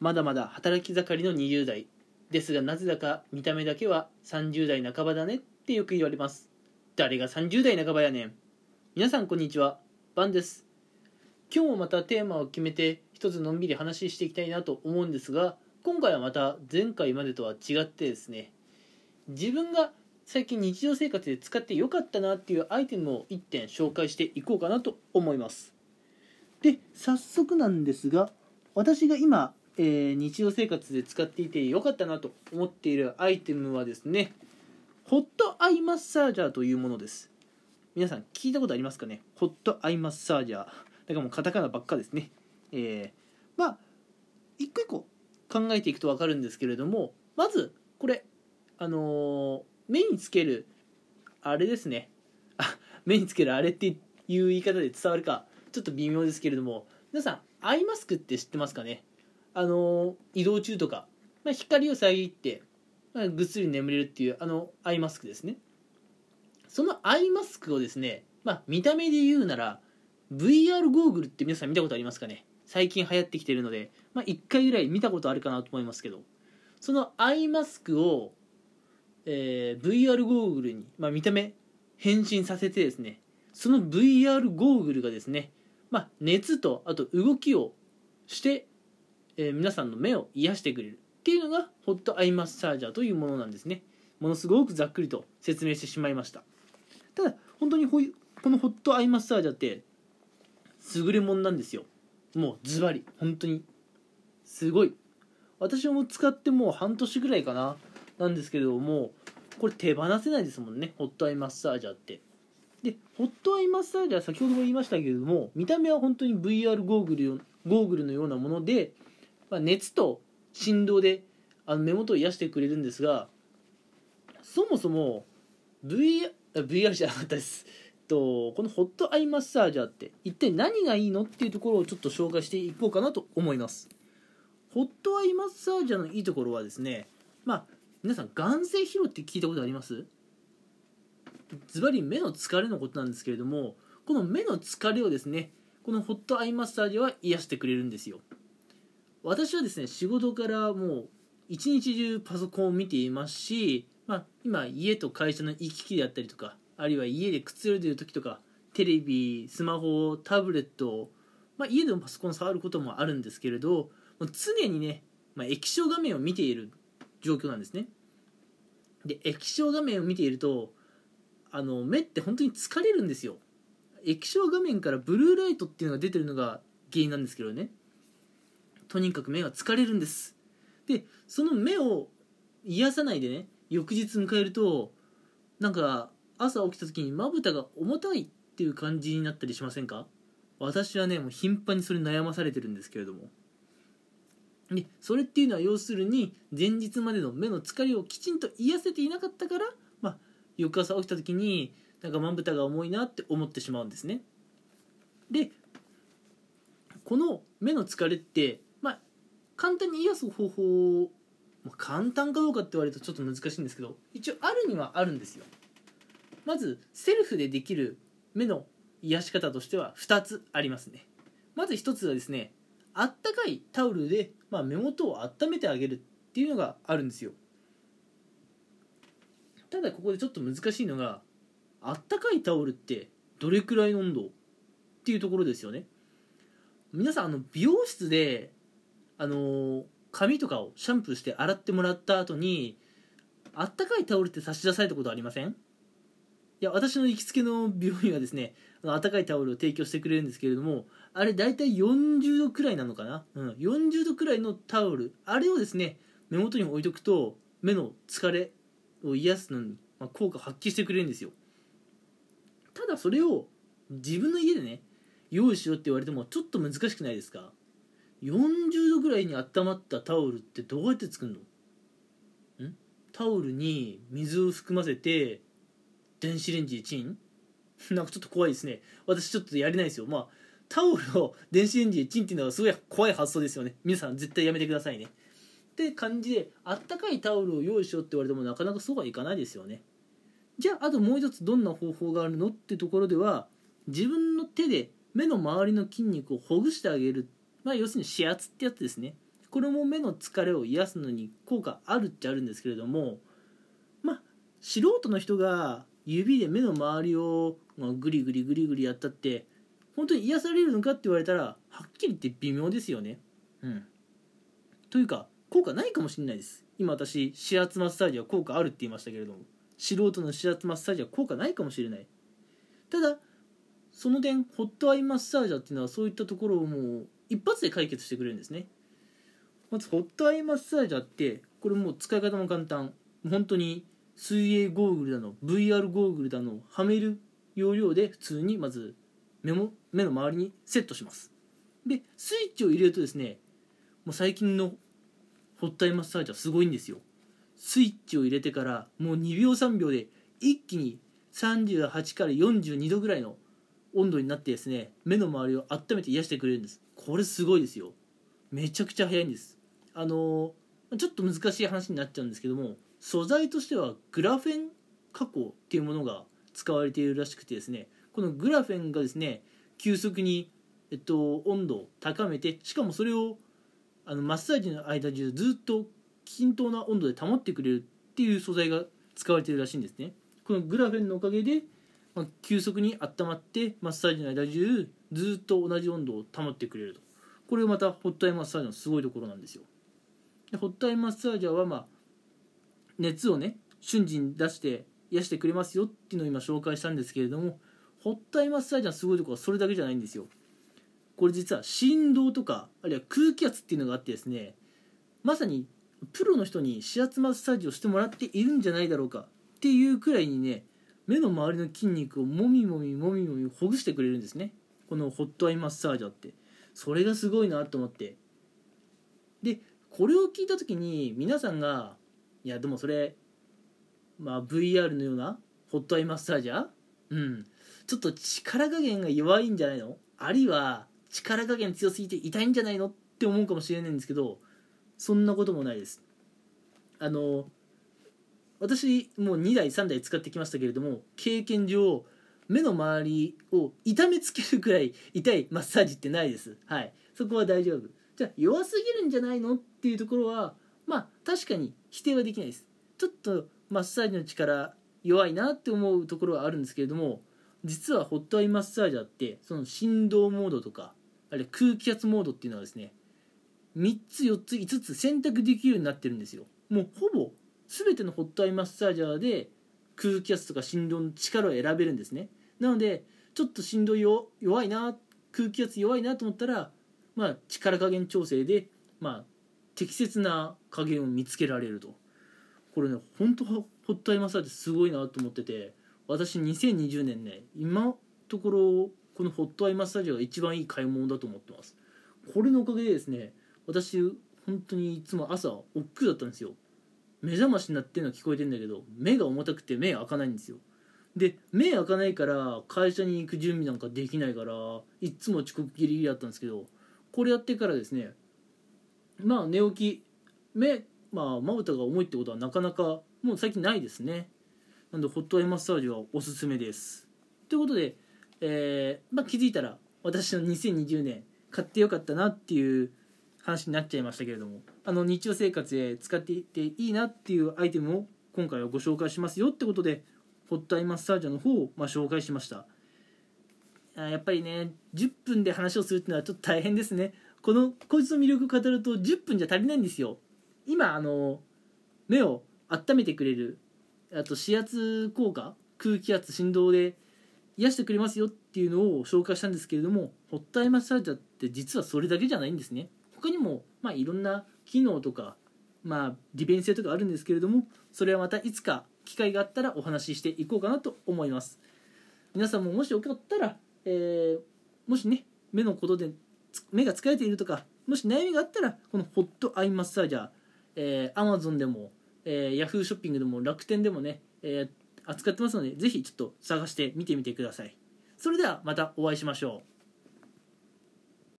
まだまだ働き盛りの20代ですがなぜだか見た目だけは30代半ばだねってよく言われます。誰が30代半ばやねん。皆さんこんにちは。バンです。今日もまたテーマを決めて一つのんびり話していきたいなと思うんですが今回はまた前回までとは違ってですね自分が最近日常生活で使ってよかったなっていうアイテムを1点紹介していこうかなと思います。で早速なんですが私が今、えー、日常生活で使っていてよかったなと思っているアイテムはですねホットアイマッサージャーというものです。皆さん聞いたことありますかね？ホットアイマッサージャー。だからもうカタカナばっかですね。えー、まあ一個一個考えていくと分かるんですけれどもまずこれあのー、目につけるあれですね。あ目につけるあれっていう言い方で伝わるかちょっと微妙ですけれども。皆さんアイマスクって知ってますかね？あの移動中とか、まあ、光を遮って、まあ、ぐっすり眠れるっていうあのアイマスクですね。そのアイマスクをですね、まあ、見た目で言うなら VR ゴーグルって皆さん見たことありますかね？最近流行ってきてるので、まあ、1回ぐらい見たことあるかなと思いますけど。そのアイマスクを、えー、VR ゴーグルに、まあ、見た目変身させてですねその VR ゴーグルがですねまあ、熱とあと動きをして、えー、皆さんの目を癒してくれるっていうのがホットアイマッサージャーというものなんですね。ものすごくざっくりと説明してしまいました。ただ本当にこういうこのホットアイマッサージャーって優れもんなんですよ。もうズバリ。本当にすごい。私も使ってもう半年ぐらいかななんですけれどもこれ手放せないですもんね。ホットアイマッサージャーって。でホットアイマッサージは先ほども言いましたけれども見た目は本当に VR ゴーグルゴーグルのようなもので、まあ、熱と振動であの目元を癒してくれるんですがそもそも VR, VR じゃなかったです。とこのホットアイマッサージャーって一体何がいいのっていうところをちょっと紹介していこうかなと思います。ホットアイマッサージャーのいいところはですねまあ皆さん眼性疲労って聞いたことあります？ズバリ目の疲れのことなんですけれどもこの目の疲れをですねこのホットアイマッサージは癒してくれるんですよ。私はですね仕事からもう一日中パソコンを見ていますし、まあ、今家と会社の行き来であったりとかあるいは家でくつろいでる時とかテレビスマホタブレット、まあ、家でもパソコン触ることもあるんですけれどもう常にね、まあ、液晶画面を見ている状況なんですね。で液晶画面を見ているとあの目って本当に疲れるんですよ。液晶画面からブルーライトっていうのが出てるのが原因なんですけどね。とにかく目は疲れるんです。でその目を癒さないでね翌日迎えるとなんか朝起きた時にまぶたが重たいっていう感じになったりしませんか？私はねもう頻繁にそれ悩まされてるんですけれども。でそれっていうのは要するに前日までの目の疲れをきちんと癒せていなかったからま翌朝起きた時になんかまぶたが重いなって思ってしまうんですね。でこの目の疲れって簡単に癒す方法まあ、簡単かどうかって言われるとちょっと難しいんですけど一応あるにはあるんですよ。まずセルフでできる目の癒し方としては2つありますね。まず1つはですねあったかいタオルで、まあ、目元を温めてあげるっていうのがあるんですよ。ただここでちょっと難しいのがあったかいタオルってどれくらいの温度っていうところですよね。皆さんあの美容室であの髪とかをシャンプーして洗ってもらった後にあったかいタオルって差し出されたことありません？いや私の行きつけの病院はですねあったかいタオルを提供してくれるんですけれどもあれ大体40度くらいなのかな、うん、40度くらいのタオル。あれをですね目元に置いとくと目の疲れを癒すのに、まあ、効果発揮してくれるんですよ。ただそれを自分の家でね用意しろって言われてもちょっと難しくないですか？40度ぐらいに温まったタオルってどうやって作るの？ん？タオルに水を含ませて電子レンジでチン？なんかちょっと怖いですね。私ちょっとやれないですよ。まあタオルを電子レンジでチンっていうのはすごい怖い発想ですよね。皆さん絶対やめてくださいね。って感じであったかいタオルを用意しようって言われてもなかなかそうはいかないですよね。じゃああともう一つどんな方法があるの？ってところでは自分の手で目の周りの筋肉をほぐしてあげるまあ要するに指圧ってやつですね。これも目の疲れを癒すのに効果あるっちゃあるんですけれどもまあ素人の人が指で目の周りを、まあ、グリグリグリグリやったって本当に癒されるのかって言われたらはっきり言って微妙ですよね。うん、というか効果ないかもしれないです。今私指圧マッサージは効果あるって言いましたけれども素人の指圧マッサージは効果ないかもしれない。ただその点ホットアイマッサージャーっていうのはそういったところをもう一発で解決してくれるんですね。まずホットアイマッサージャーってこれもう使い方も簡単。本当に水泳ゴーグルだの VR ゴーグルだのはめる要領で普通にまず目も目の周りにセットします。でスイッチを入れるとですねもう最近のホットアイマッサージはすごいんですよ。スイッチを入れてからもう2秒3秒で一気に38から42度ぐらいの温度になってですね目の周りを温めて癒してくれるんです。これすごいですよ。めちゃくちゃ早いんです。あのちょっと難しい話になっちゃうんですけども素材としてはグラフェン加工っていうものが使われているらしくてですねこのグラフェンがですね急速に、えっと、温度を高めてしかもそれをあのマッサージの間中ずっと均等な温度で保ってくれるっていう素材が使われているらしいんですね。このグラフェンのおかげで、まあ、急速に温まってマッサージの間中ずっと同じ温度を保ってくれると。これがまたホットアイマッサージのすごいところなんですよ。でホットアイマッサージャーはまあ熱をね瞬時に出して癒してくれますよっていうのを今紹介したんですけれどもホットアイマッサージャーのすごいところはそれだけじゃないんですよ。これ実は振動とかあるいは空気圧っていうのがあってですねまさにプロの人に指圧マッサージをしてもらっているんじゃないだろうかっていうくらいにね目の周りの筋肉をもみもみもみもみほぐしてくれるんですね。このホットアイマッサージャーって。それがすごいなと思って。でこれを聞いた時に皆さんがいやでもそれまあ VR のようなホットアイマッサージャー？うん。ちょっと力加減が弱いんじゃないの？あるいは力加減強すぎて痛いんじゃないの？って思うかもしれないんですけどそんなこともないです。あの私もう2台3台使ってきましたけれども経験上目の周りを痛めつけるくらい痛いマッサージってないです。はい。そこは大丈夫。じゃあ弱すぎるんじゃないのっていうところはまあ確かに否定はできないです。ちょっとマッサージの力弱いなって思うところはあるんですけれども実はホットアイマッサージャーってその振動モードとかあるいは空気圧モードっていうのはですね3つ4つ5つ選択できるようになってるんですよ。もうほぼ全てのホットアイマッサージャーで空気圧とか振動の力を選べるんですね。なのでちょっと振動弱いな空気圧弱いなと思ったら、まあ、力加減調整で、まあ、適切な加減を見つけられると。これね本当ホットアイマッサージすごいなと思ってて私2020年ね今のところこのホットアイマッサージャーが一番いい買い物だと思ってます。これのおかげでですね私本当にいつも朝億劫だったんですよ。目覚ましになってるの聞こえてんだけど目が重たくて目開かないんですよ。で目開かないから会社に行く準備なんかできないからいっつも遅刻ギリギリだったんですけどこれやってからですねまあ寝起き目まあまぶたが重いってことはなかなかもう最近ないですね。なんでホットアイマッサージはおすすめです。ということで、えーまあ、気づいたら私の2020年買ってよかったなっていう話になっちゃいましたけれども。あの日常生活で使っていていいなっていうアイテムを今回はご紹介しますよってことでホットアイマッサージャーの方をま紹介しました。やっぱりね10分で話をするっていうのはちょっと大変ですね。このこいつの魅力を語ると10分じゃ足りないんですよ。今あの目を温めてくれるあと指圧効果空気圧振動で癒してくれますよっていうのを紹介したんですけれどもホットアイマッサージャーって実はそれだけじゃないんですね。他にもまあいろんな機能とかまあ利便性とかあるんですけれどもそれはまたいつか機会があったらお話ししていこうかなと思います。皆さんももしよかったら、えー、もしね目のことで目が疲れているとかもし悩みがあったらこのホットアイマッサージャー、えー、Amazon でも、えー、Yahoo ショッピングでも楽天でもね、えー、扱ってますのでぜひちょっと探して見てみてください。それではまたお会いしましょう。